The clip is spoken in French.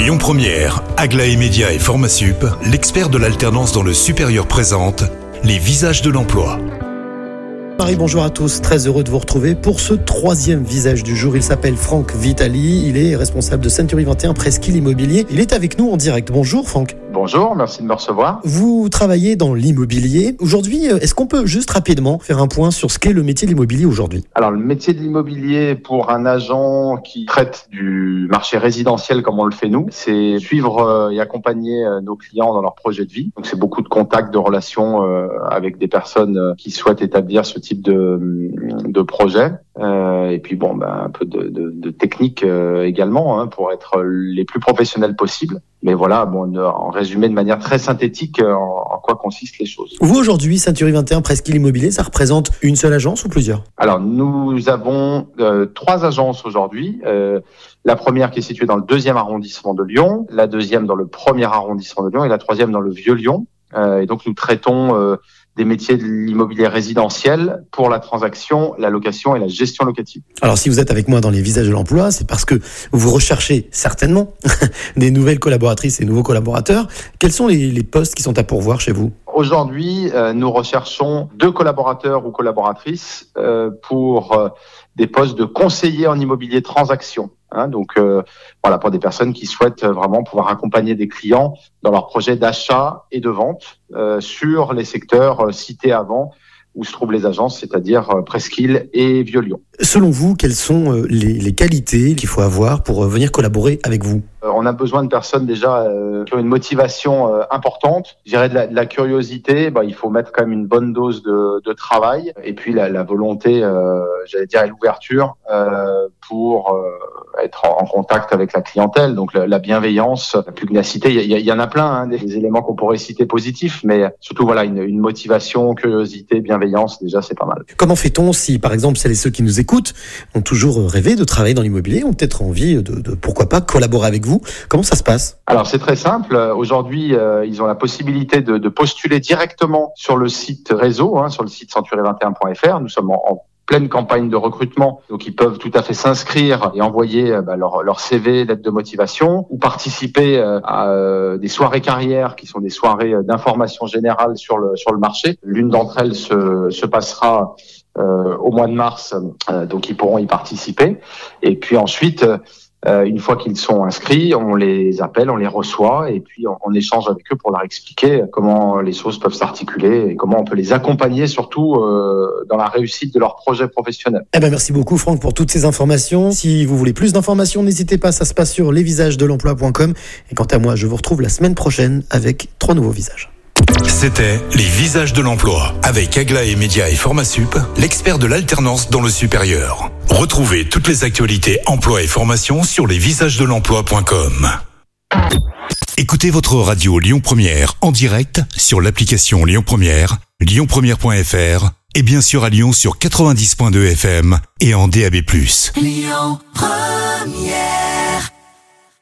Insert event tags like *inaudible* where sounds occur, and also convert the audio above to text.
Lyon Première, Aglaé Média et Formasup, l'expert de l'alternance dans le supérieur présente les visages de l'emploi. Marie, bonjour à tous. Très heureux de vous retrouver pour ce troisième visage du jour. Il s'appelle Franck Vitali. Il est responsable de Century 21 Presqu'île Immobilier. Il est avec nous en direct. Bonjour Franck. Bonjour, merci de me recevoir. Vous travaillez dans l'immobilier. Aujourd'hui, euh, est-ce qu'on peut juste rapidement faire un point sur ce qu'est le métier de l'immobilier aujourd'hui? Alors, le métier de l'immobilier pour un agent qui traite du marché résidentiel comme on le fait nous, c'est suivre euh, et accompagner euh, nos clients dans leur projet de vie. Donc, c'est beaucoup de contacts, de relations avec des personnes qui souhaitent établir ce type de, de projet. Et puis, bon, ben, un peu de, de, de technique également hein, pour être les plus professionnels possibles. Mais voilà, bon, en résumé de manière très synthétique, euh, en, quoi consistent les choses. Vous aujourd'hui, Century 21 Presqu'île Immobilier, ça représente une seule agence ou plusieurs? Alors nous avons euh, trois agences aujourd'hui. Euh, la première qui est située dans le deuxième arrondissement de Lyon, la deuxième dans le premier arrondissement de Lyon et la troisième dans le vieux Lyon. et donc nous traitons des métiers de l'immobilier résidentiel pour la transaction, la location et la gestion locative. Alors si vous êtes avec moi dans les visages de l'emploi, c'est parce que vous recherchez certainement *laughs* des nouvelles collaboratrices et nouveaux collaborateurs. Quels sont les, postes qui sont à pourvoir chez vous? Aujourd'hui, euh, nous recherchons deux collaborateurs ou collaboratrices euh, pour euh, des postes de conseiller en immobilier transaction. Hein, donc euh, voilà pour des personnes qui souhaitent vraiment pouvoir accompagner des clients dans leurs projets d'achat et de vente euh, sur les secteurs euh, cités avant où se trouvent les agences, c'est-à-dire euh, Presqu'île et Vieux-Lyon. Selon vous, quelles sont euh, les, les qualités qu'il faut avoir pour venir collaborer avec vous? On a besoin de personnes déjà qui ont une motivation importante. Je dirais de la, de la curiosité, bah, il faut mettre quand même une bonne dose de, de travail et puis la, la volonté, j'allais dire, et l'ouverture pour être en, contact avec la clientèle, donc la, bienveillance, la pugnacité. Il y, y, en a plein, hein, des, éléments qu'on pourrait citer positifs, mais surtout voilà une, une motivation, curiosité, bienveillance. Déjà, c'est pas mal. Comment fait-on si, par exemple, celles et ceux qui nous écoutent ont toujours rêvé de travailler dans l'immobilier, ont peut-être envie de, de, pourquoi pas collaborer avec vous? Comment ça se passe? Alors c'est très simple. Aujourd'hui, euh, ils ont la possibilité de, de, postuler directement sur le site réseau, hein, sur le site century21.fr. Nous sommes en, en pleine campagne de recrutement, donc ils peuvent tout à fait s'inscrire et envoyer euh, bah, leur, leur, CV, lettre de motivation, ou participer euh, à euh, des soirées carrières qui sont des soirées d'information générale sur le sur le marché. L'une d'entre elles se, se passera euh, au mois de mars, donc ils pourront y participer. Et puis ensuite, euh, une fois qu'ils sont inscrits, on les appelle, on les reçoit et puis on, échange avec eux pour leur expliquer comment les choses peuvent s'articuler et comment on peut les accompagner surtout euh, dans la réussite de leur projet professionnel. Eh ben merci beaucoup Franck pour toutes ces informations. Si vous voulez plus d'informations, n'hésitez pas, ça se passe sur lesvisagesdelemploi.com et quant à moi, je vous retrouve la semaine prochaine avec trois nouveaux visages. C'était Les Visages de l'Emploi avec Aglaé Média et Formasup, l'expert de l'alternance dans le supérieur. Retrouvez toutes les actualités emploi et formation sur lesvisagesdelemploi.com. Écoutez votre radio Lyon Première en direct sur l'application Lyon Première, lyonpremière.fr et bien sûr à Lyon sur 90.2 FM et en DAB+. Lyon Première